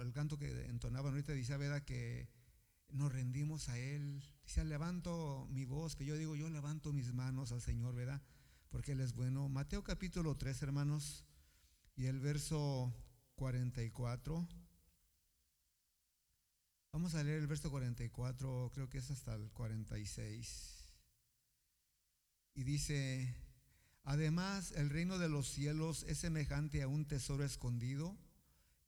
el canto que entonaban ahorita dice, ¿verdad? Que nos rendimos a Él. Dice, levanto mi voz, que yo digo, yo levanto mis manos al Señor, ¿verdad? Porque Él es bueno. Mateo capítulo 3, hermanos, y el verso 44. Vamos a leer el verso 44, creo que es hasta el 46. Y dice, además el reino de los cielos es semejante a un tesoro escondido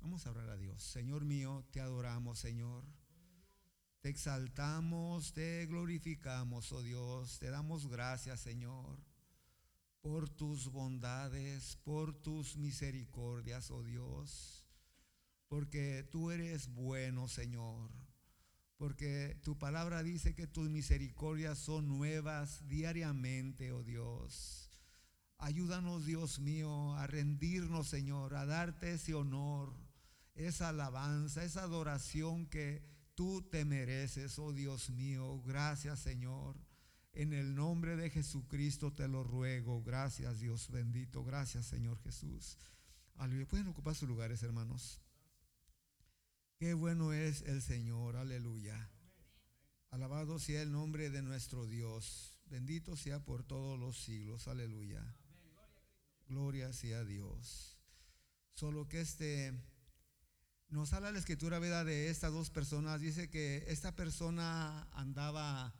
Vamos a orar a Dios. Señor mío, te adoramos, Señor. Te exaltamos, te glorificamos, oh Dios. Te damos gracias, Señor, por tus bondades, por tus misericordias, oh Dios. Porque tú eres bueno, Señor. Porque tu palabra dice que tus misericordias son nuevas diariamente, oh Dios. Ayúdanos, Dios mío, a rendirnos, Señor, a darte ese honor, esa alabanza, esa adoración que tú te mereces, oh Dios mío. Gracias, Señor. En el nombre de Jesucristo te lo ruego. Gracias, Dios bendito. Gracias, Señor Jesús. Aleluya. Pueden ocupar sus lugares, hermanos. Qué bueno es el Señor. Aleluya. Alabado sea el nombre de nuestro Dios. Bendito sea por todos los siglos. Aleluya. Gloria sea a Dios. Solo que este nos habla la escritura, ¿verdad? De estas dos personas. Dice que esta persona andaba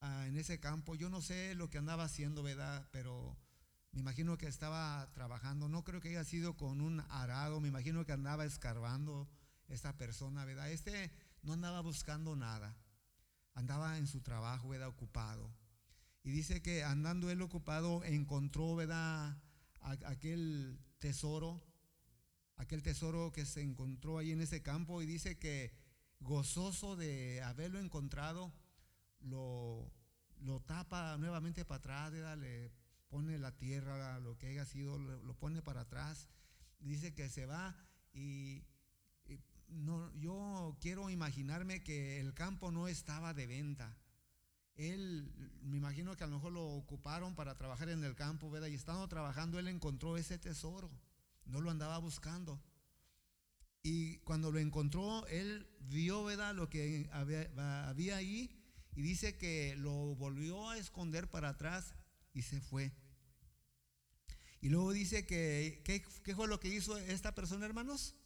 ah, en ese campo. Yo no sé lo que andaba haciendo, ¿verdad? Pero me imagino que estaba trabajando. No creo que haya sido con un arado. Me imagino que andaba escarbando esta persona, ¿verdad? Este no andaba buscando nada. Andaba en su trabajo, ¿verdad? Ocupado. Y dice que andando él ocupado encontró, ¿verdad? Aquel tesoro aquel tesoro que se encontró ahí en ese campo y dice que gozoso de haberlo encontrado, lo, lo tapa nuevamente para atrás, le pone la tierra, lo que haya sido, lo, pone para atrás. Dice que se va y, no, yo quiero imaginarme que el campo no estaba de venta. Él, me imagino que a lo mejor lo ocuparon para trabajar en el campo, ¿verdad? Y estando trabajando, él encontró ese tesoro. No lo andaba buscando. Y cuando lo encontró, él vio, ¿verdad?, lo que había, ahí y dice que lo volvió a esconder para atrás y se fue. Y luego dice que, ¿qué fue lo que hizo esta persona, hermanos?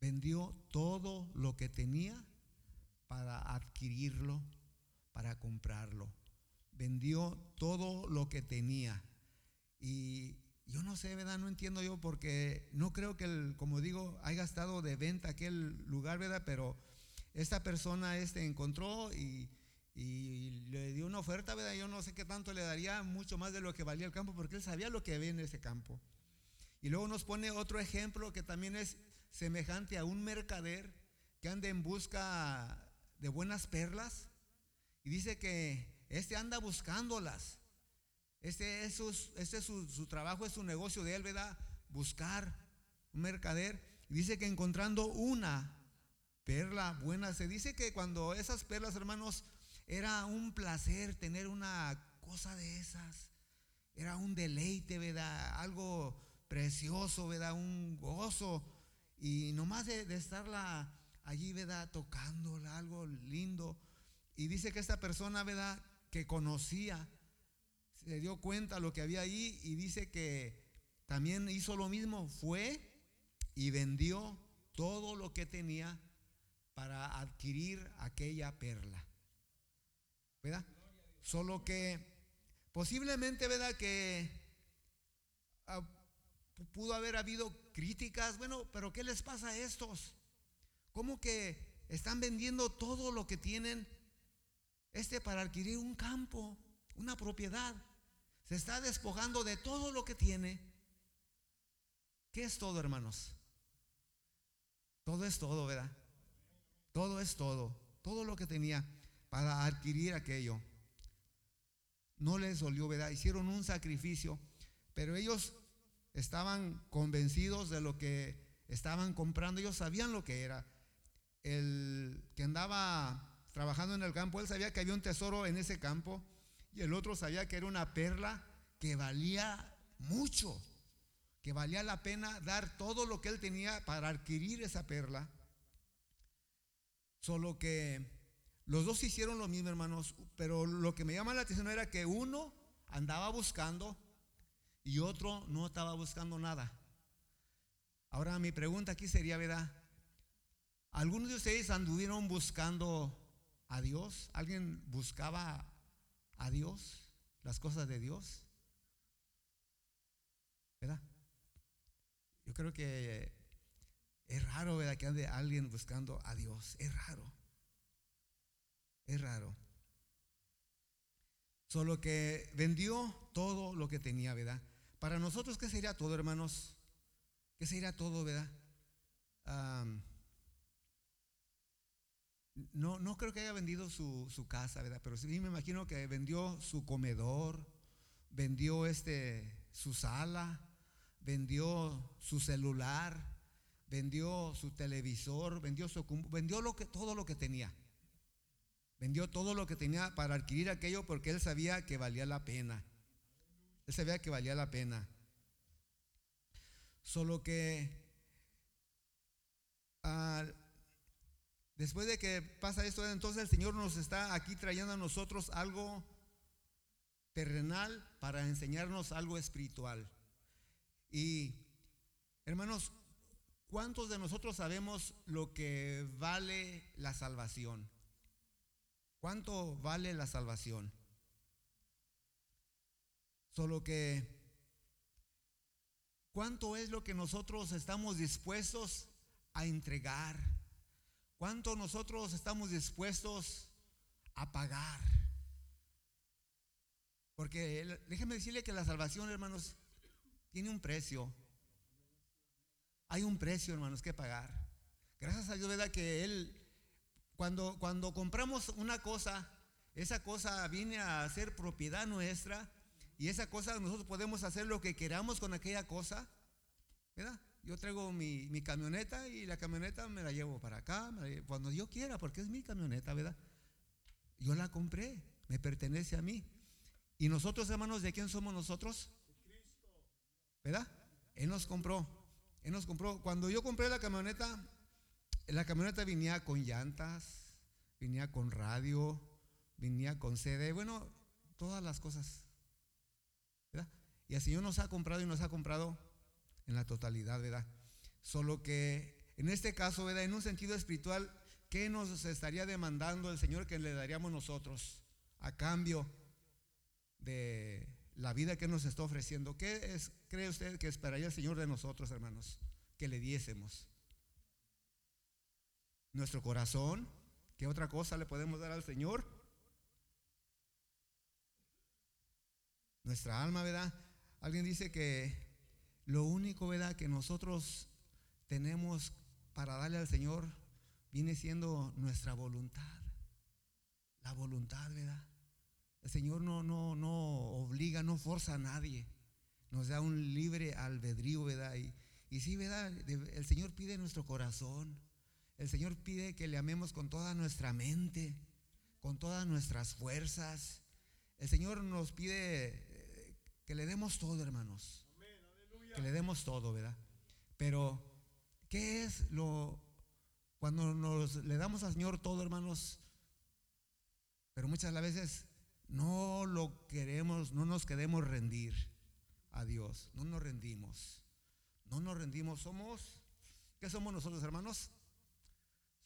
Vendió todo lo que tenía para adquirirlo, para comprarlo. Vendió todo lo que tenía. Y yo no sé, ¿verdad? No entiendo yo porque no creo que, el, como digo, haya estado de venta aquel lugar, ¿verdad? Pero esta persona este encontró y, le dio una oferta, ¿verdad? Yo no sé qué tanto le daría, mucho más de lo que valía el campo, porque él sabía lo que había en ese campo. Y luego nos pone otro ejemplo que también es semejante a un mercader que anda en busca de buenas perlas y dice que este anda buscándolas este es, su, este es su, trabajo, es su negocio de él, ¿verdad? Buscar un mercader. dice que encontrando una perla buena, se dice que cuando esas perlas, hermanos, era un placer tener una cosa de esas. Era un deleite, ¿verdad? Algo precioso, ¿verdad? Un gozo. Y nomás de, de estarla allí, ¿verdad? Tocándola, algo lindo. Y dice que esta persona, ¿verdad? Que conocía se dio cuenta lo que había ahí y dice que también hizo lo mismo, fue y vendió todo lo que tenía para adquirir aquella perla. ¿Verdad? Solo que posiblemente, ¿verdad? Que ah, pudo haber habido críticas, bueno, pero ¿qué les pasa a estos? ¿Cómo que están vendiendo todo lo que tienen este para adquirir un campo, una propiedad? Se está despojando de todo lo que tiene. ¿Qué es todo, hermanos? Todo es todo, ¿verdad? Todo es todo. Todo lo que tenía para adquirir aquello. No les dolió, ¿verdad? Hicieron un sacrificio, pero ellos estaban convencidos de lo que estaban comprando. Ellos sabían lo que era. El que andaba trabajando en el campo, él sabía que había un tesoro en ese campo y el otro sabía que era una perla que valía mucho, que valía la pena dar todo lo que él tenía para adquirir esa perla. Solo que los dos hicieron lo mismo, hermanos, pero lo que me llama la atención era que uno andaba buscando y otro no estaba buscando nada. Ahora mi pregunta aquí sería, ¿verdad? ¿Algunos de ustedes anduvieron buscando a Dios? ¿Alguien buscaba a Dios? ¿Las cosas de Dios? ¿Verdad? Yo creo que es raro, ¿verdad? Que ande alguien buscando a Dios. Es raro. Es raro. Solo que vendió todo lo que tenía, ¿verdad? Para nosotros, ¿qué sería todo, hermanos? ¿Qué sería todo, verdad? No, no creo que haya vendido su, casa, ¿verdad? Pero sí me imagino que vendió su comedor, vendió este, su sala, vendió su celular, vendió su televisor, vendió, su, vendió lo que, todo lo que tenía. Vendió todo lo que tenía para adquirir aquello porque él sabía que valía la pena. Él sabía que valía la pena. Solo que ah, después de que pasa esto, entonces el Señor nos está aquí trayendo a nosotros algo terrenal para enseñarnos algo espiritual. Y hermanos, ¿cuántos de nosotros sabemos lo que vale la salvación? ¿Cuánto vale la salvación? Solo que, ¿cuánto es lo que nosotros estamos dispuestos a entregar? ¿Cuánto nosotros estamos dispuestos a pagar? Porque déjeme decirle que la salvación, hermanos, tiene un precio. Hay un precio, hermanos, que pagar. Gracias a Dios, ¿verdad? Que Él cuando, cuando compramos una cosa, esa cosa viene a ser propiedad nuestra y esa cosa nosotros podemos hacer lo que queramos con aquella cosa, ¿verdad? Yo traigo mi, mi camioneta y la camioneta me la llevo para acá, cuando yo quiera, porque es mi camioneta, ¿verdad? Yo la compré, me pertenece a mí. ¿Y nosotros, hermanos, de quién somos nosotros? ¿Verdad? Él nos compró. Él nos compró. Cuando yo compré la camioneta, la camioneta venía con llantas, venía con radio, venía con CD, bueno, todas las cosas. ¿verdad? Y el Señor nos ha comprado y nos ha comprado en la totalidad, ¿verdad? Solo que en este caso, ¿verdad? En un sentido espiritual, ¿qué nos estaría demandando el Señor que le daríamos nosotros a cambio de la vida que nos está ofreciendo? ¿Qué es, cree usted que esperaría el Señor de nosotros, hermanos? Que le diésemos nuestro corazón. ¿Qué otra cosa le podemos dar al Señor? Nuestra alma, ¿verdad? Alguien dice que lo único, ¿verdad?, que nosotros tenemos para darle al Señor viene siendo nuestra voluntad. La voluntad, ¿verdad? El Señor no, no, no obliga, no forza a nadie. Nos da un libre albedrío, ¿verdad? Y, y sí, ¿verdad? El Señor pide nuestro corazón. El Señor pide que le amemos con toda nuestra mente, con todas nuestras fuerzas. El Señor nos pide eh, que le demos todo, hermanos. Que le demos todo, ¿verdad? Pero, ¿qué es lo cuando nos le damos al Señor todo, hermanos? Pero muchas veces no lo queremos, no nos queremos rendir a Dios, no nos rendimos. No nos rendimos, somos ¿qué somos nosotros, hermanos?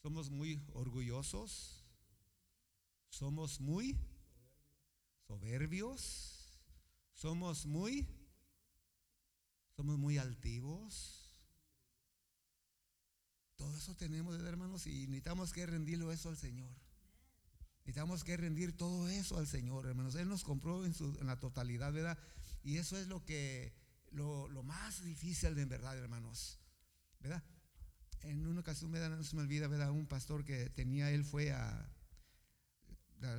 Somos muy orgullosos. Somos muy soberbios. Somos muy somos muy altivos. Todo eso tenemos, hermanos, y necesitamos que rendirlo eso al Señor. Necesitamos que rendir todo eso al Señor, hermanos. Él nos compró en, la totalidad, ¿verdad? Y eso es lo que, lo, lo más difícil de en verdad, hermanos. ¿Verdad? en una ocasión, me no se me olvida, ¿verdad? Un pastor que tenía, él fue a,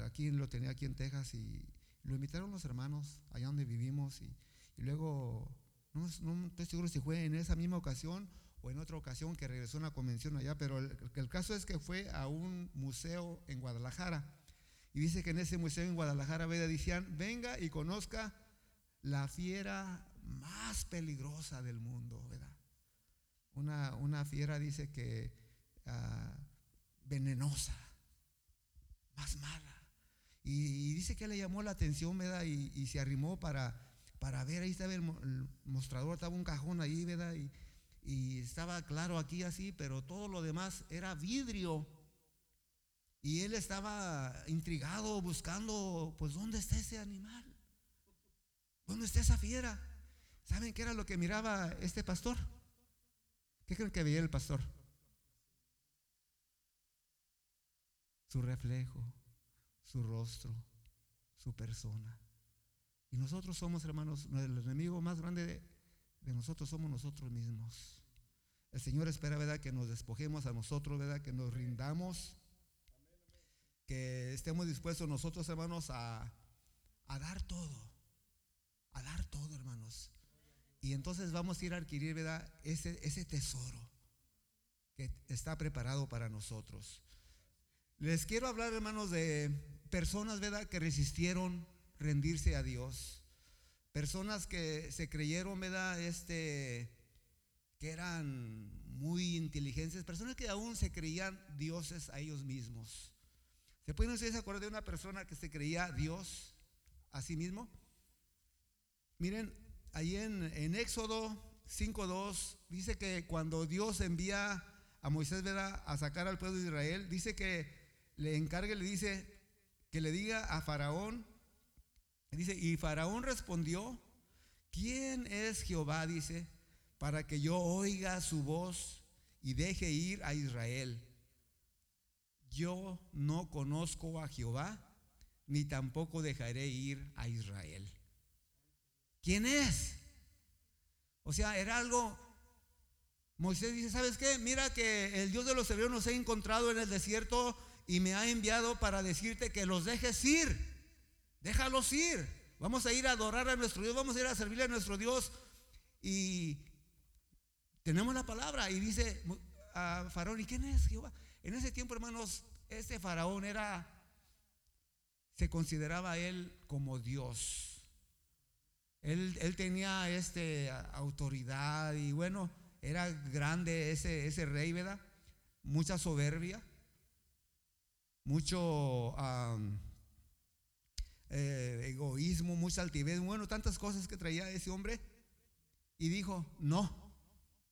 aquí lo tenía aquí en Texas y lo invitaron los hermanos allá donde vivimos y, luego, no, estoy seguro si fue en esa misma ocasión o en otra ocasión que regresó a una convención allá, pero el, caso es que fue a un museo en Guadalajara y dice que en ese museo en Guadalajara, ¿verdad? Decían, venga y conozca la fiera más peligrosa del mundo, ¿verdad? Una, una fiera dice que ah, venenosa, más mala. Y, dice que le llamó la atención, ¿verdad? Y, se arrimó para, para ver, ahí estaba el, mostrador, estaba un cajón ahí, ¿verdad? Y, y estaba claro aquí así, pero todo lo demás era vidrio. Y él estaba intrigado, buscando, pues, ¿dónde está ese animal? ¿Dónde está esa fiera? ¿Saben qué era lo que miraba este pastor? ¿Qué creen que veía el pastor? Su reflejo, su rostro, su persona. Y nosotros somos, hermanos, el enemigo más grande de, de nosotros somos nosotros mismos. El Señor espera, ¿verdad? Que nos despojemos a nosotros, ¿verdad? Que nos rindamos, que estemos dispuestos nosotros, hermanos, a, a dar todo, a dar todo, hermanos. Y entonces vamos a ir a adquirir, ¿verdad? Ese, ese tesoro que está preparado para nosotros. Les quiero hablar, hermanos, de personas, ¿verdad? Que resistieron rendirse a Dios. Personas que se creyeron, ¿verdad? Este, que eran muy inteligentes. Personas que aún se creían dioses a ellos mismos. ¿Se pueden ustedes acordar de una persona que se creía Dios a sí mismo? Miren, ahí en, Éxodo 5.2 dice que cuando Dios envía a Moisés a sacar al pueblo de Israel, dice que le encargue, le dice que le diga a Faraón, dice, y Faraón respondió, ¿quién es Jehová? Dice, para que yo oiga su voz y deje ir a Israel. Yo no conozco a Jehová, ni tampoco dejaré ir a Israel. ¿Quién es? O sea, era algo... Moisés dice, ¿sabes qué? Mira que el Dios de los hebreos nos ha encontrado en el desierto y me ha enviado para decirte que los dejes ir. Déjalos ir. Vamos a ir a adorar a nuestro Dios, vamos a ir a servirle a nuestro Dios. Y tenemos la palabra y dice a Faraón, ¿y quién es Jehová? En ese tiempo, hermanos, este faraón era, se consideraba él como Dios. Él, tenía este, autoridad y bueno, era grande ese, ese rey, ¿verdad? Mucha soberbia, mucho eh, egoísmo, mucha altivez, bueno, tantas cosas que traía ese hombre. Y dijo, no,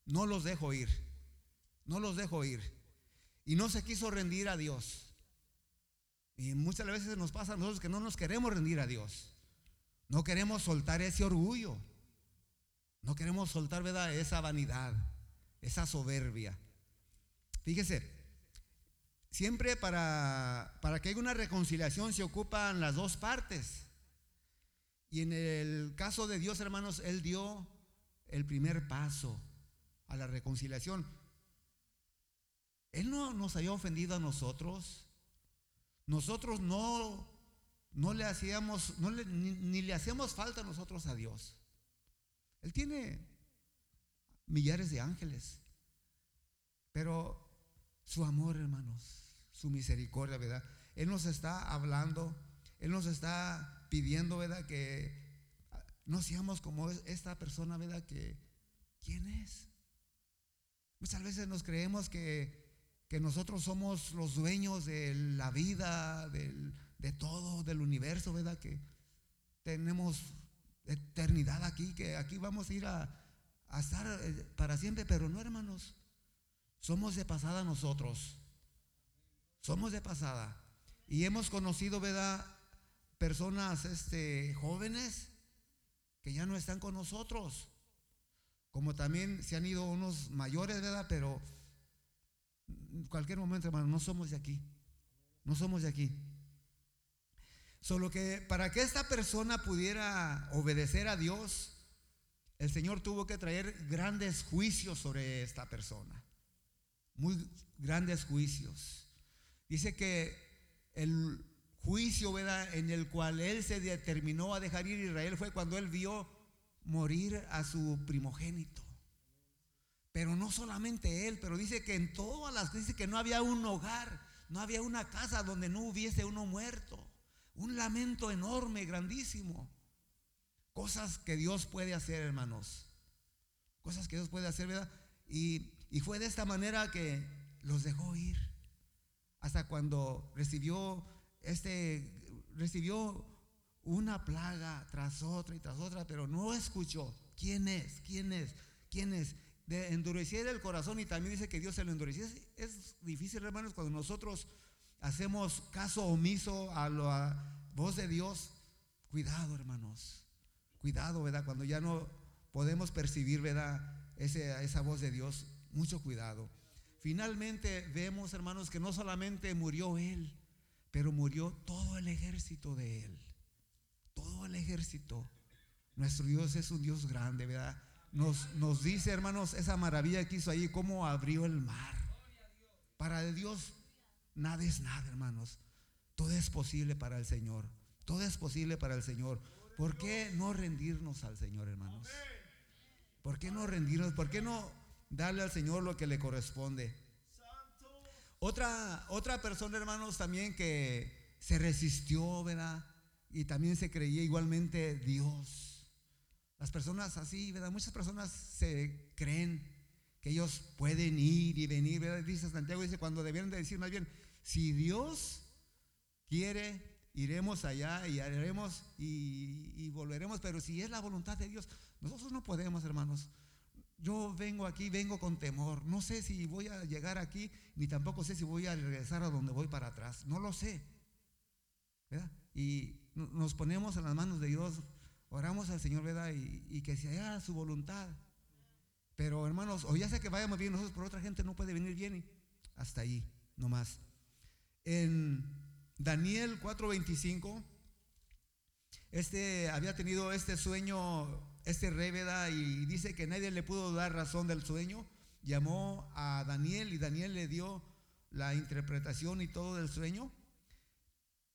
no los dejo ir, no los dejo ir. Y no se quiso rendir a Dios. Y muchas veces nos pasa a nosotros que no nos queremos rendir a Dios. No queremos soltar ese orgullo. No queremos soltar. Esa vanidad, esa soberbia. Fíjese, siempre para, para que haya una reconciliación se ocupan las dos partes. Y en el caso de Dios, hermanos, Él dio el primer paso a la reconciliación. Él no nos había ofendido a nosotros. Nosotros no no le hacíamos, no le, ni, le hacíamos falta a nosotros a Dios. Él tiene millares de ángeles, pero su amor, hermanos, su misericordia, ¿verdad? Él nos está hablando, Él nos está pidiendo, ¿verdad? Que no seamos como esta persona, ¿verdad? Que, ¿quién es? Muchas veces nos creemos que, que nosotros somos los dueños de la vida, del, de todo, del universo, ¿verdad? Que tenemos eternidad aquí, que aquí vamos a ir a, estar eh, para siempre, pero no, hermanos. Somos de pasada nosotros. Somos de pasada. Y hemos conocido, ¿verdad? Personas este, jóvenes que ya no están con nosotros. Como también se han ido unos mayores, ¿verdad? Pero en cualquier momento, hermano, no somos de aquí. No somos de aquí. Solo que para que esta persona pudiera obedecer a Dios, el Señor tuvo que traer grandes juicios sobre esta persona. muy grandes juicios. Dice que el juicio en el cual él se determinó a dejar ir a Israel fue cuando él vio morir a su primogénito. Pero no solamente él, pero dice que en todas las dice que no había un hogar, no había una casa donde no hubiese uno muerto. Un lamento enorme, grandísimo. Cosas que Dios puede hacer, hermanos. Cosas que Dios puede hacer, ¿verdad? Y, y fue de esta manera que los dejó ir. Hasta cuando recibió este, recibió una plaga tras otra y tras otra, pero no escuchó. ¿Quién es? ¿Quién es? ¿Quién es? De endurecer el corazón y también dice que Dios se lo endureció. Es, difícil, hermanos, cuando nosotros hacemos caso omiso a la voz de Dios. Cuidado, hermanos. Cuidado, ¿verdad? Cuando ya no podemos percibir, ¿verdad? esa voz de Dios. Mucho cuidado. Finalmente vemos, hermanos, que no solamente murió Él, pero murió todo el ejército de Él. Todo el ejército. Nuestro Dios es un Dios grande, ¿verdad? Nos, nos dice, hermanos, esa maravilla que hizo ahí, cómo abrió el mar. Para Dios nada es nada, hermanos. Todo es posible para el Señor. Todo es posible para el Señor. ¿Por qué no rendirnos al Señor, hermanos? ¿Por qué no rendirnos? ¿Por qué no darle al Señor lo que le corresponde. Otra, otra persona, hermanos, también que se resistió, ¿verdad? Y también se creía igualmente Dios. Las personas así, ¿verdad? Muchas personas se creen que ellos pueden ir y venir, ¿verdad? Dice Santiago, dice, cuando debieron de decir más bien, si Dios quiere, iremos allá y haremos y, y volveremos, pero si es la voluntad de Dios, nosotros no podemos, hermanos. Yo vengo aquí, vengo con temor. No sé si voy a llegar aquí, ni tampoco sé si voy a regresar a donde voy para atrás. No lo sé. Y nos ponemos en las manos de Dios, oramos al Señor, ¿verdad? Y, que se haga su voluntad. Pero hermanos, o ya sea que vayamos bien nosotros, pero otra gente no puede venir bien. Hasta ahí, no más. En Daniel 4:25, este había tenido este sueño este rey, Y dice que nadie le pudo dar razón del sueño. Llamó a Daniel y Daniel le dio la interpretación y todo del sueño.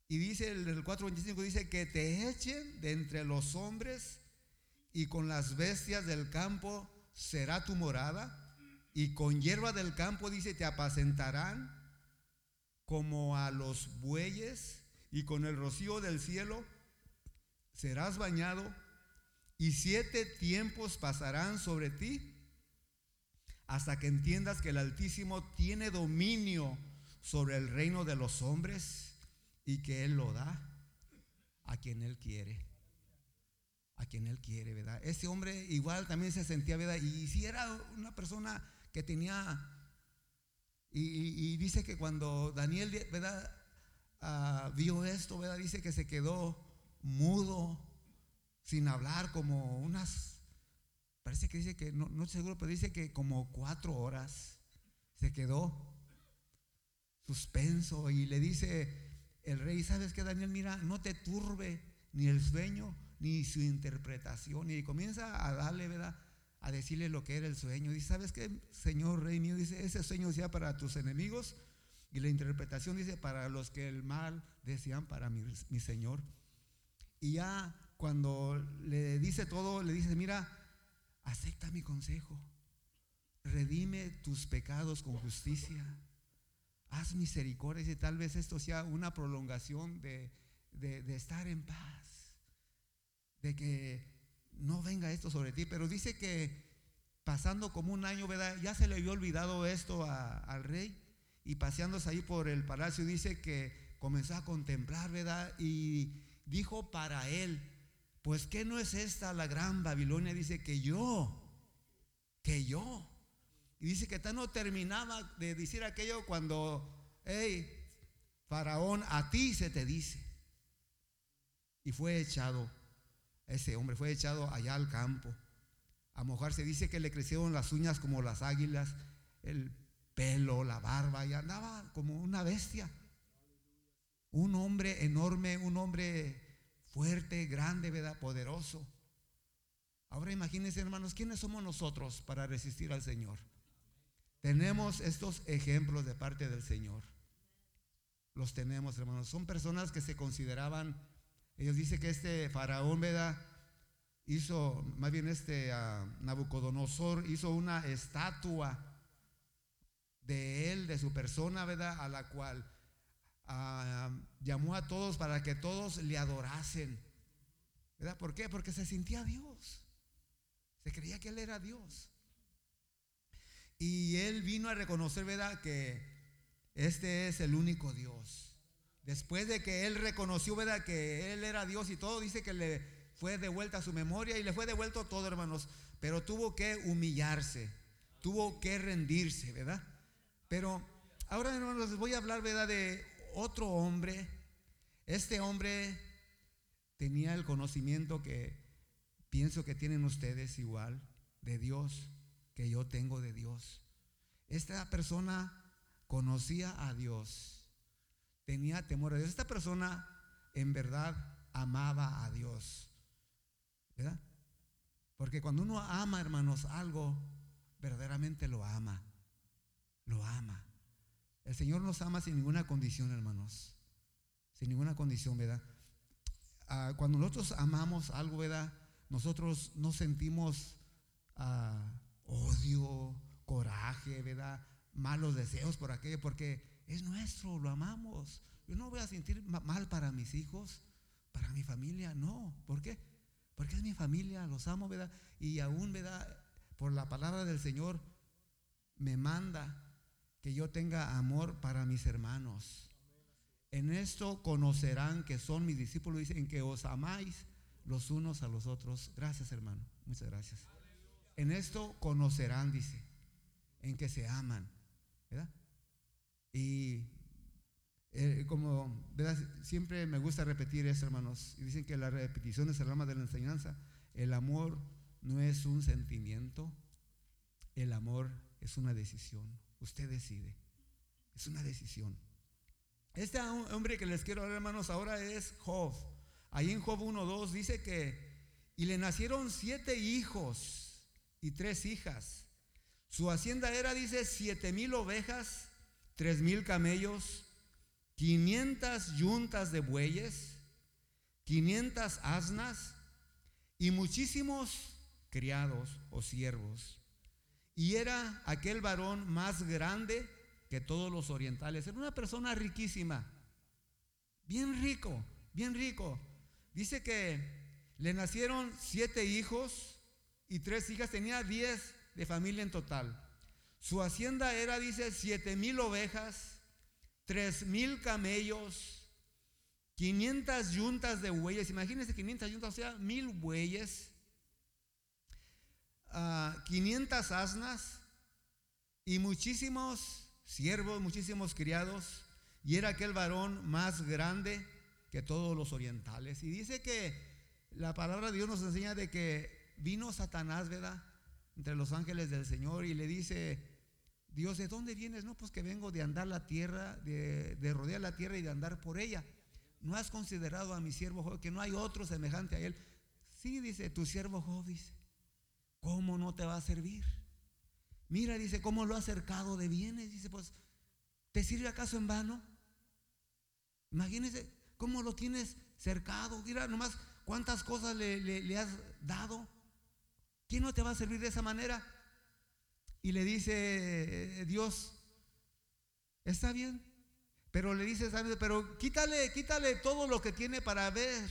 Y dice el 4.25, dice que te echen de entre los hombres y con las bestias del campo será tu morada. Y con hierba del campo, dice, te apacentarán como a los bueyes y con el rocío del cielo serás bañado y siete tiempos pasarán sobre ti hasta que entiendas que el Altísimo tiene dominio sobre el reino de los hombres y que Él lo da a quien Él quiere. A quien Él quiere, ¿verdad? Ese hombre igual también se sentía, ¿verdad? Y si era una persona que tenía, y, dice que cuando Daniel, ¿verdad? Ah, vio esto, ¿verdad? Dice que se quedó mudo, sin hablar como unas, parece que dice que, no, no estoy seguro, pero dice que como cuatro horas se quedó suspenso y le dice el rey, ¿sabes qué, Daniel? Mira, no te turbe ni el sueño ni su interpretación. Y comienza a darle, ¿verdad? A decirle lo que era el sueño. Dice, ¿sabes qué, Señor Rey mío? Dice, ese sueño sea para tus enemigos. Y la interpretación dice, para los que el mal desean para mi, mi Señor. Y ya cuando le dice todo, le dice, mira, acepta mi consejo, redime tus pecados con justicia, haz misericordia. Y tal vez esto sea una prolongación de, estar en paz, de que no venga esto sobre ti, pero dice que pasando como un año, ¿verdad? Ya se le había olvidado esto al rey. Y paseándose ahí por el palacio, dice que comenzó a contemplar, ¿verdad? Y dijo para él, pues que no es esta la gran Babilonia, dice que yo, que yo. Y dice que tal no terminaba de decir aquello cuando, hey, Faraón, a ti se te dice. Y fue echado, ese hombre fue echado allá al campo. A mojarse, dice que le crecieron las uñas como las águilas, el pelo, la barba, y andaba como una bestia. Un hombre enorme, un hombre fuerte, grande, ¿verdad? Poderoso. Ahora imagínense, hermanos, ¿quiénes somos nosotros para resistir al Señor? Tenemos estos ejemplos de parte del Señor. Los tenemos, hermanos. Son personas que se consideraban, ellos dicen que este faraón, ¿verdad? Hizo, más bien este uh, Nabucodonosor hizo una estatua de él, de su persona, ¿verdad? A la cual uh, llamó a todos para que todos le adorasen. ¿Verdad? ¿Por qué? Porque se sentía Dios. Se creía que Él era Dios. Y Él vino a reconocer, ¿verdad? Que este es el único Dios. Después de que Él reconoció, ¿verdad? Que Él era Dios y todo, dice que le fue devuelta su memoria y le fue devuelto todo, hermanos. Pero tuvo que humillarse, tuvo que rendirse, ¿verdad? Pero ahora, hermanos, les voy a hablar, ¿verdad? De otro hombre. Este hombre tenía el conocimiento que pienso que tienen ustedes igual de Dios, que yo tengo de Dios. Esta persona conocía a Dios, tenía temor a Dios. Esta persona en verdad amaba a Dios, ¿verdad? Porque cuando uno ama, hermanos, algo, verdaderamente lo ama, lo ama. El Señor nos ama sin ninguna condición, hermanos, sin ninguna condición, ¿verdad? Ah, cuando nosotros amamos algo, ¿verdad? Nosotros no sentimos ah, odio, coraje, ¿verdad? Malos deseos por aquello, porque es nuestro, lo amamos. Yo no voy a sentir mal para mis hijos, para mi familia, no. ¿Por qué? Porque es mi familia, los amo, ¿verdad? Y aún, ¿verdad? Por la palabra del Señor me manda que yo tenga amor para mis hermanos. En esto conocerán que son mis discípulos, dicen que os amáis los unos a los otros. Gracias, hermano. Muchas gracias. En esto conocerán, dice, en que se aman. ¿Verdad? Y eh, como siempre me gusta repetir esto, hermanos. Dicen que la repetición es el alma de la enseñanza. El amor no es un sentimiento, el amor es una decisión. Usted decide. Es una decisión. Este hombre que les quiero hablar, hermanos, ahora es Job. Ahí en Job 1.2 dice que, y le nacieron siete hijos y tres hijas. Su hacienda era, dice, siete mil ovejas, tres mil camellos, quinientas yuntas de bueyes, quinientas asnas y muchísimos criados o siervos. Y era aquel varón más grande que todos los orientales. Era una persona riquísima, bien rico, bien rico. Dice que le nacieron siete hijos y tres hijas, tenía diez de familia en total. Su hacienda era, dice, siete mil ovejas, tres mil camellos, 500 yuntas de bueyes. Imagínense 500 yuntas, o sea, mil bueyes, 500 ah, asnas y muchísimos siervos, muchísimos criados, y era aquel varón más grande que todos los orientales. Y dice que la palabra de Dios nos enseña de que vino Satanás, ¿verdad? Entre los ángeles del Señor y le dice, Dios, ¿de dónde vienes? No, pues que vengo de andar la tierra, de, de rodear la tierra y de andar por ella. ¿No has considerado a mi siervo Job que no hay otro semejante a él? Sí, dice, tu siervo Job dice, ¿cómo no te va a servir? Mira, dice, ¿cómo lo ha cercado de bienes? Dice, pues, ¿te sirve acaso en vano? Imagínese cómo lo tienes cercado. Mira nomás cuántas cosas le, has dado. ¿Quién no te va a servir de esa manera? Y le dice Dios, está bien. Pero le dice, pero quítale, quítale todo lo que tiene para ver.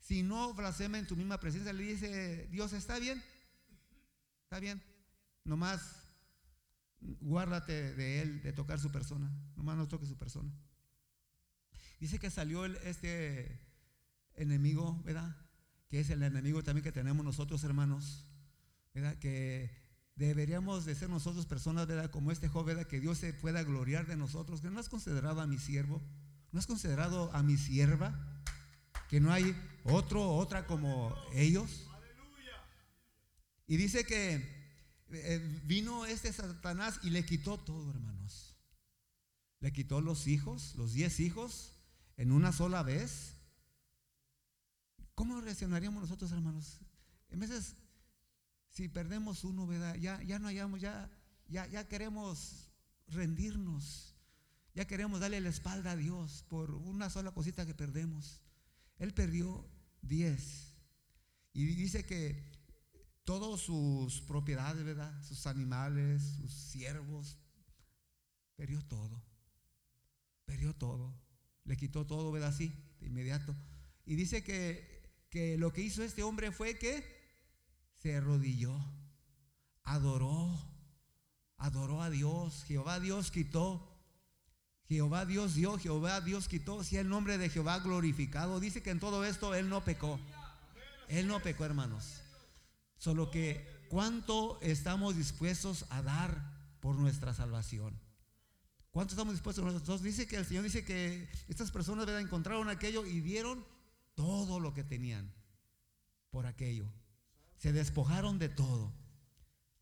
Si no blasfema en tu misma presencia, le dice Dios, está bien. Está bien. Nomás guárdate de él, de tocar su persona. Nomás no toque su persona. Dice que salió este enemigo, ¿verdad? Que es el enemigo también que tenemos nosotros, hermanos, ¿verdad? Que deberíamos de ser nosotros personas, ¿verdad? Como este joven, ¿verdad? Que Dios se pueda gloriar de nosotros, que no has considerado a mi siervo, no has considerado a mi sierva, que no hay otro, otra como ellos. Y dice que eh, vino este Satanás y le quitó todo, hermanos. Le quitó los hijos, los diez hijos, en una sola vez. ¿Cómo reaccionaríamos nosotros, hermanos? En veces, si perdemos uno. Ya, ya no hayamos, ya, ya, ya queremos rendirnos, ya queremos darle la espalda a Dios por una sola cosita que perdemos. Él perdió diez. Y dice que todas sus propiedades, ¿verdad? Sus animales, sus siervos, perdió todo. Perdió todo. Le quitó todo, ¿verdad? Así, de inmediato. Y dice que, que lo que hizo este hombre fue que se arrodilló, adoró, adoró a Dios. Jehová Dios quitó. Jehová Dios dio, Jehová Dios quitó. Si el nombre de Jehová glorificado. Dice que en todo esto él no pecó. Él no pecó, hermanos. Solo que cuánto estamos dispuestos a dar por nuestra salvación. ¿Cuánto estamos dispuestos nosotros? Dice que el Señor dice que estas personas encontraron aquello y dieron todo lo que tenían por aquello. Se despojaron de todo.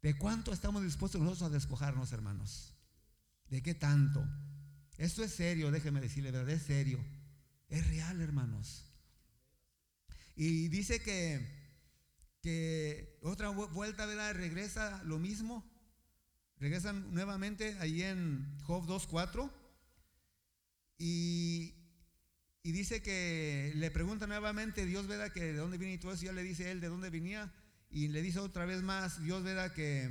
¿De cuánto estamos dispuestos nosotros a despojarnos, hermanos? ¿De qué tanto? Esto es serio, déjeme decirle, ¿verdad? Es serio. Es real, hermanos. Y dice que, que otra vuelta, ¿verdad? Regresa lo mismo. Regresan nuevamente ahí en Job 2.4. Y, y dice que le pregunta nuevamente Dios, ¿verdad? Que de dónde viene y todo eso. Ya le dice él de dónde venía. Y le dice otra vez más, Dios, ¿verdad? Que,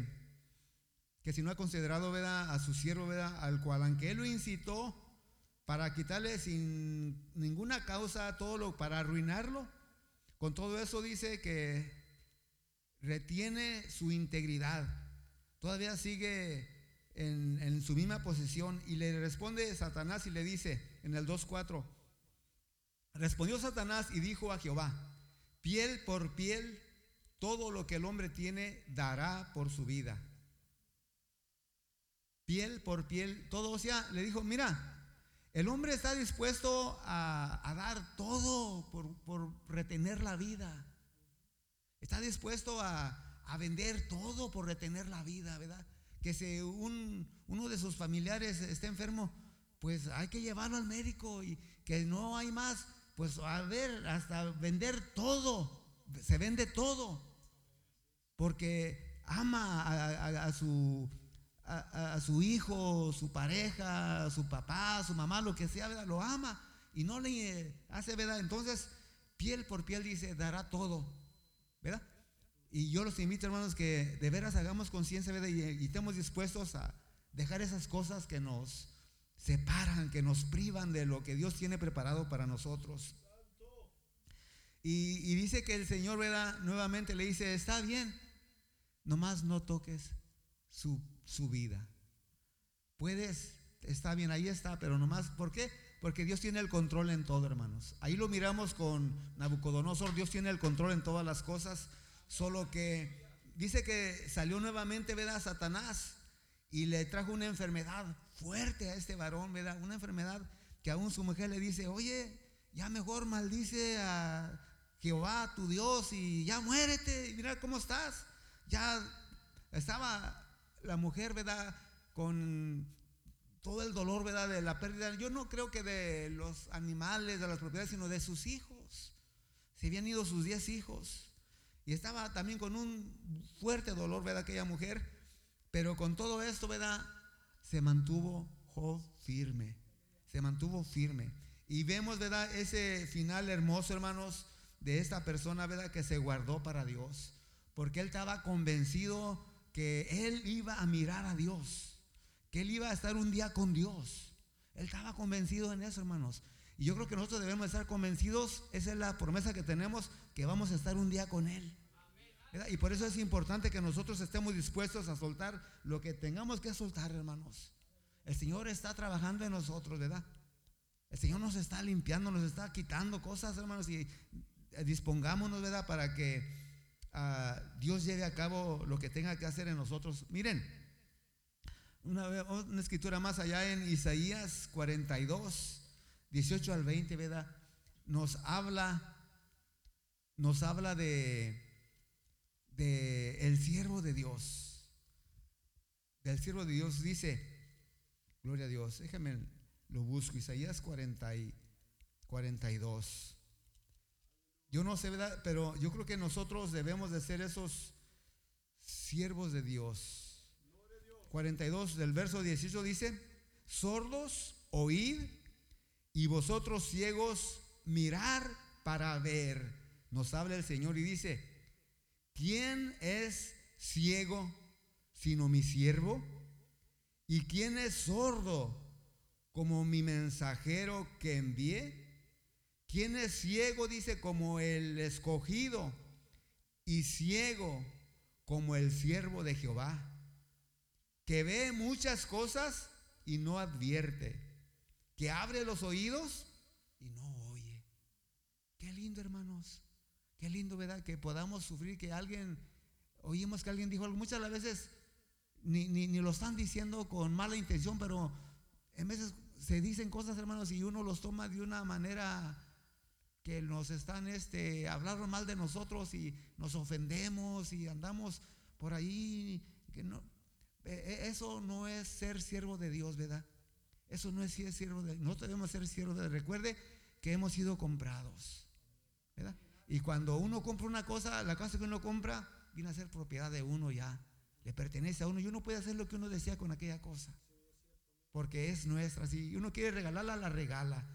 que si no ha considerado, ¿verdad? A su siervo, ¿verdad? Al cual, aunque él lo incitó para quitarle sin ninguna causa todo lo, para arruinarlo, con todo eso dice que retiene su integridad. Todavía sigue en, su misma posición y le responde Satanás y le dice en el 2.4, respondió Satanás y dijo a Jehová, piel por piel, todo lo que el hombre tiene dará por su vida. Piel por piel, todo, o sea, le dijo, mira, el hombre está dispuesto a, dar todo por, retener la vida. Está dispuesto a, vender todo por retener la vida, ¿verdad? Que si uno de sus familiares está enfermo, pues hay que llevarlo al médico y que no hay más, pues a ver, hasta vender todo, se vende todo, porque ama a su a, su hijo, su pareja, su papá, su mamá, lo que sea, ¿verdad? Lo ama y no le hace, ¿verdad? Entonces, piel por piel dice, dará todo, ¿verdad? Y yo los invito, hermanos, que de veras hagamos conciencia, ¿verdad? Y, y, estemos dispuestos a dejar esas cosas que nos separan, que nos privan de lo que Dios tiene preparado para nosotros. Y, y dice que el Señor, ¿verdad? Nuevamente le dice, está bien, nomás no toques su su vida. Puedes, está bien, ahí está, pero nomás, ¿por qué? Porque Dios tiene el control en todo, hermanos. Ahí lo miramos con Nabucodonosor, Dios tiene el control en todas las cosas, solo que dice que salió nuevamente, ¿verdad? Satanás y le trajo una enfermedad fuerte a este varón, ¿verdad? Una enfermedad que aún su mujer le dice, oye, ya mejor maldice a Jehová, tu Dios, y ya muérete, y mira cómo estás. Ya estaba la mujer, ¿verdad? Con todo el dolor, ¿verdad? De la pérdida. Yo no creo que de los animales, de las propiedades, sino de sus hijos. Se habían ido sus diez hijos. Y estaba también con un fuerte dolor, ¿verdad? Aquella mujer. Pero con todo esto, ¿verdad? Se mantuvo firme. Se mantuvo firme. Y vemos, ¿verdad? Ese final hermoso, hermanos, de esta persona, ¿verdad? Que se guardó para Dios. Porque él estaba convencido que él iba a mirar a Dios, que él iba a estar un día con Dios. Él estaba convencido en eso, hermanos. Y yo creo que nosotros debemos estar convencidos, esa es la promesa que tenemos, que vamos a estar un día con Él. Y por eso es importante que nosotros estemos dispuestos a soltar lo que tengamos que soltar, hermanos. El Señor está trabajando en nosotros, ¿verdad? El Señor nos está limpiando, nos está quitando cosas, hermanos, y dispongámonos, ¿verdad? Para que Dios lleve a cabo lo que tenga que hacer en nosotros. Miren, una, una escritura más allá en Isaías 42, 18 al 20, ¿verdad? Nos habla, nos habla de, de el siervo de Dios. Del siervo de Dios dice, gloria a Dios, déjenme lo busco, Isaías 40 y 42. Yo no sé, ¿verdad? Pero yo creo que nosotros debemos de ser esos siervos de Dios. 42 del verso 18 dice, sordos, oíd, y vosotros ciegos, mirar para ver. Nos habla el Señor y dice, ¿quién es ciego sino mi siervo? ¿Y quién es sordo como mi mensajero que envié? ¿Quién es ciego? Dice como el escogido y ciego como el siervo de Jehová, que ve muchas cosas y no advierte, que abre los oídos y no oye. Qué lindo, hermanos. Qué lindo, ¿verdad? Que podamos sufrir, que alguien, oímos que alguien dijo algo. Muchas veces ni, ni, ni lo están diciendo con mala intención, pero en veces se dicen cosas, hermanos, y uno los toma de una manera que nos están este, hablando mal de nosotros y nos ofendemos y andamos por ahí. Que no, eso no es ser siervo de Dios, ¿verdad? Eso no es ser siervo de No debemos ser siervos de Recuerde que hemos sido comprados, ¿verdad? Y cuando uno compra una cosa, la cosa que uno compra viene a ser propiedad de uno ya. Le pertenece a uno y uno puede hacer lo que uno desea con aquella cosa. Porque es nuestra. Si uno quiere regalarla, la regala.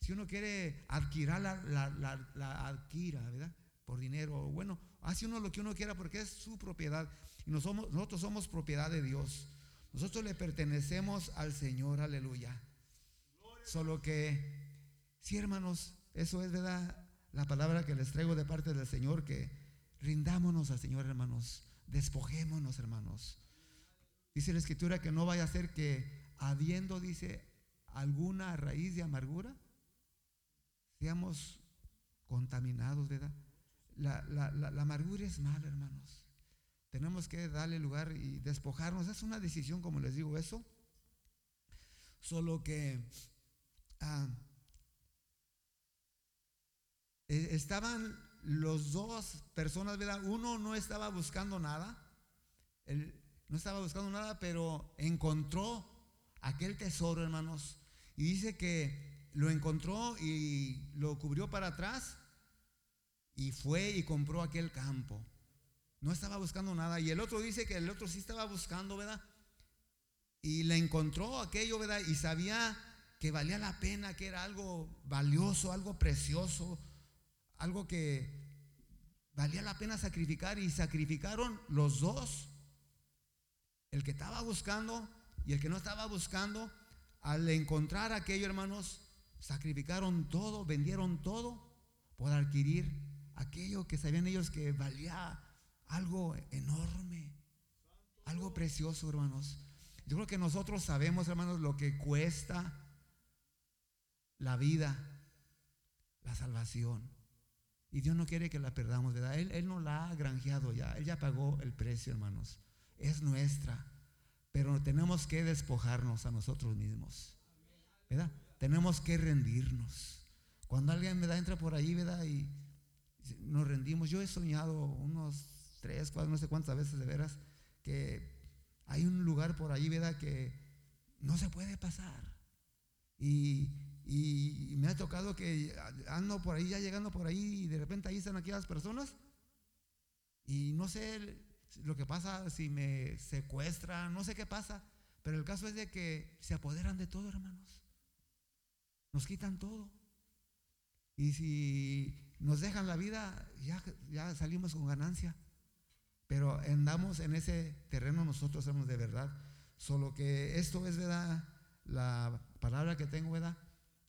Si uno quiere adquirarla, la, la, adquira, ¿verdad? Por dinero. Bueno, hace uno lo que uno quiera porque es su propiedad. Y nosotros somos propiedad de Dios. Nosotros le pertenecemos al Señor, aleluya. Solo que, sí, hermanos, eso es verdad la palabra que les traigo de parte del Señor, que rindámonos al Señor, hermanos. Despojémonos, hermanos. Dice la escritura que no vaya a ser que habiendo, dice, alguna raíz de amargura, seamos contaminados, ¿verdad? La, la, amargura es mala, hermanos. Tenemos que darle lugar y despojarnos. Es una decisión, como les digo, eso. Solo que ah, e, estaban los dos personas, ¿verdad? Uno no estaba buscando nada. No estaba buscando nada, pero encontró aquel tesoro, hermanos. Y dice que lo encontró y lo cubrió para atrás y fue y compró aquel campo. No estaba buscando nada. Y el otro dice que el otro sí estaba buscando, ¿verdad? Y le encontró aquello, ¿verdad? Y sabía que valía la pena, que era algo valioso, algo precioso, algo que valía la pena sacrificar. Y sacrificaron los dos. El que estaba buscando y el que no estaba buscando. Al encontrar aquello, hermanos, sacrificaron todo, vendieron todo por adquirir aquello que sabían ellos que valía algo enorme, algo precioso, hermanos. Yo creo que nosotros sabemos, hermanos, lo que cuesta la vida, la salvación. Y Dios no quiere que la perdamos, ¿verdad? Él, él no la ha granjeado ya, Él ya pagó el precio, hermanos. Es nuestra. Pero tenemos que despojarnos a nosotros mismos, ¿verdad? tenemos que rendirnos. Cuando alguien me da, entra por ahí, ¿verdad? Y nos rendimos. Yo he soñado unos tres, cuatro, no sé cuántas veces de veras, que hay un lugar por ahí, ¿verdad? Que no se puede pasar. Y, y, me ha tocado que ando por ahí, ya llegando por ahí, y de repente ahí están aquellas personas. Y no sé lo que pasa, si me secuestran, no sé qué pasa. Pero el caso es de que se apoderan de todo, hermanos. Nos quitan todo. Y si nos dejan la vida, ya, ya salimos con ganancia. Pero andamos en ese terreno nosotros somos de verdad. Solo que esto es verdad, la palabra que tengo, ¿verdad?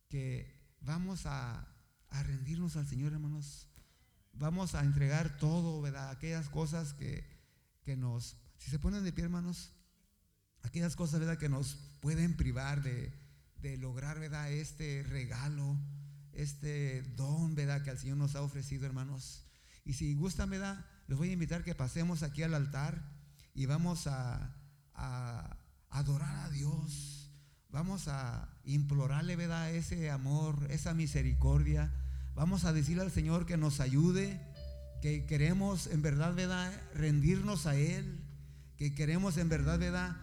Que vamos a, a rendirnos al Señor, hermanos. Vamos a entregar todo, ¿verdad? Aquellas cosas que, que nos, si se ponen de pie, hermanos, aquellas cosas, ¿verdad? Que nos pueden privar de, de lograr, ¿verdad? Este regalo, este don, ¿verdad? Que el Señor nos ha ofrecido, hermanos. Y si gustan, ¿verdad? Les voy a invitar que pasemos aquí al altar y vamos a, adorar a Dios. Vamos a implorarle, ¿verdad? Ese amor, esa misericordia. Vamos a decirle al Señor que nos ayude, que queremos en verdad, ¿verdad? Rendirnos a Él, que queremos en verdad, ¿verdad?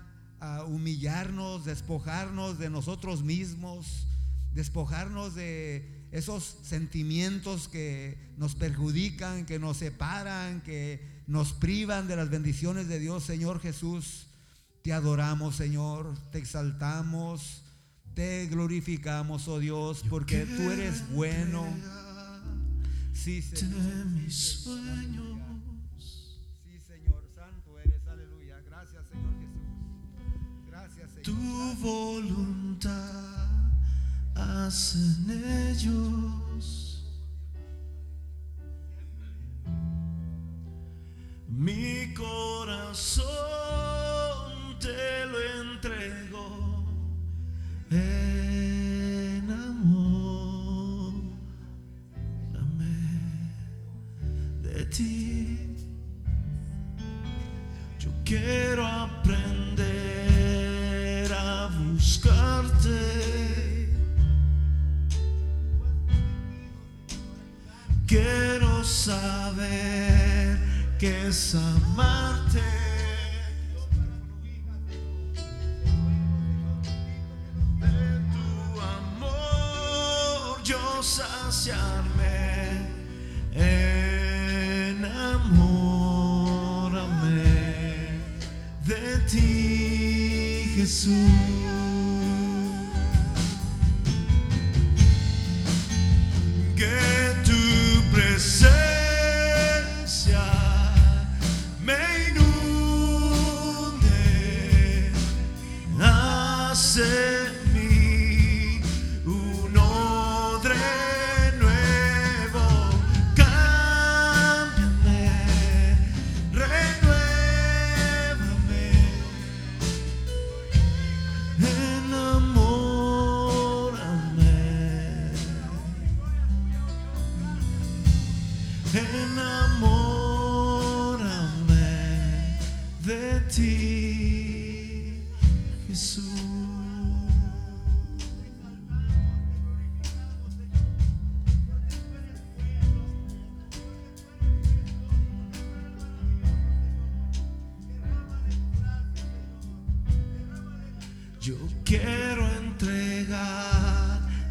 humillarnos, despojarnos de nosotros mismos, despojarnos de esos sentimientos que nos perjudican, que nos separan, que nos privan de las bendiciones de Dios, Señor Jesús. Te adoramos, Señor, te exaltamos, te glorificamos, oh Dios, porque tú eres bueno. Sí, Señor. de mis sueños. Sí, Señor, santo eres, aleluya. Gracias, Señor Jesús. Gracias, Señor. Tu voluntad hacen ellos. Mi corazón te lo entrego en amor. Dame de ti. Yo quiero aprender Quiero saber que es amarte. De tu amor yo saciarme. Enamórame de ti, Jesús.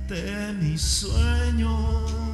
Entregarte mis sueños.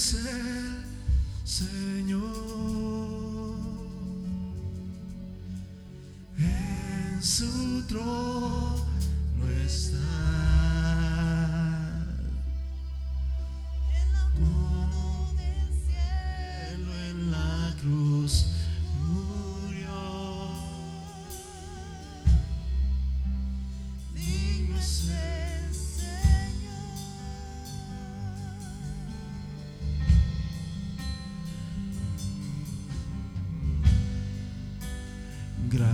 Es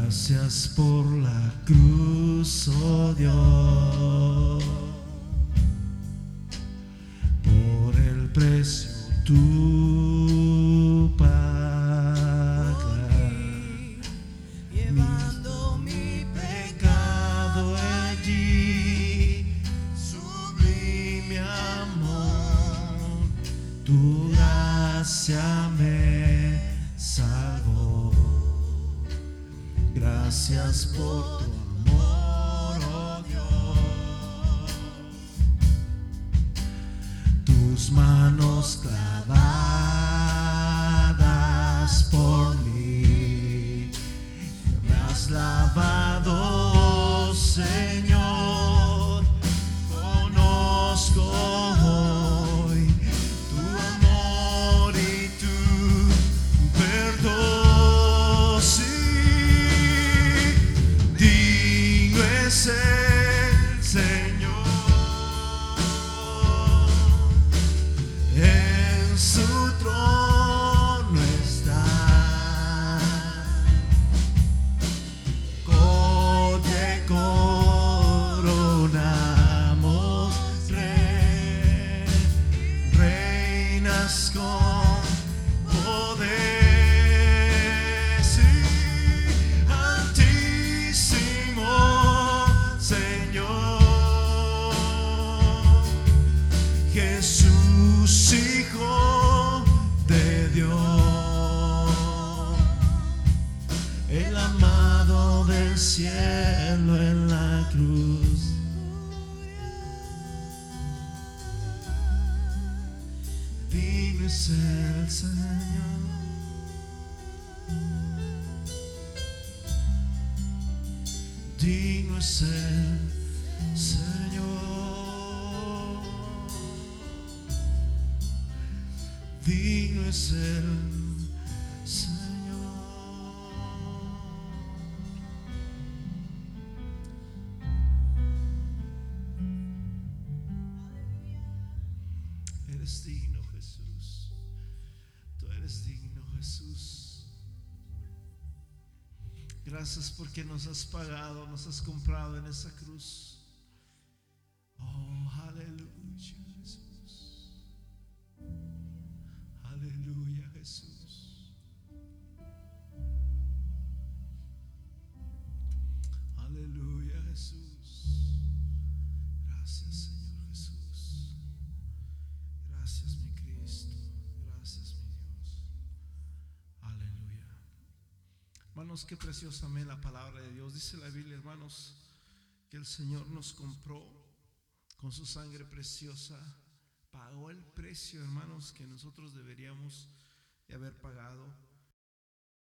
Gracias por la cruz, oh Dios, Gracias por tu amor, oh Dios. Tus manos clavadas por mí. Me has lavado, es el Señor. Digno es el Señor. Digno es el Gracias porque nos has pagado, nos has comprado en esa cruz. Hermanos, qué preciosamente la palabra de Dios. Dice la Biblia, hermanos, que el Señor nos compró con su sangre preciosa. Pagó el precio, hermanos, que nosotros deberíamos de haber pagado.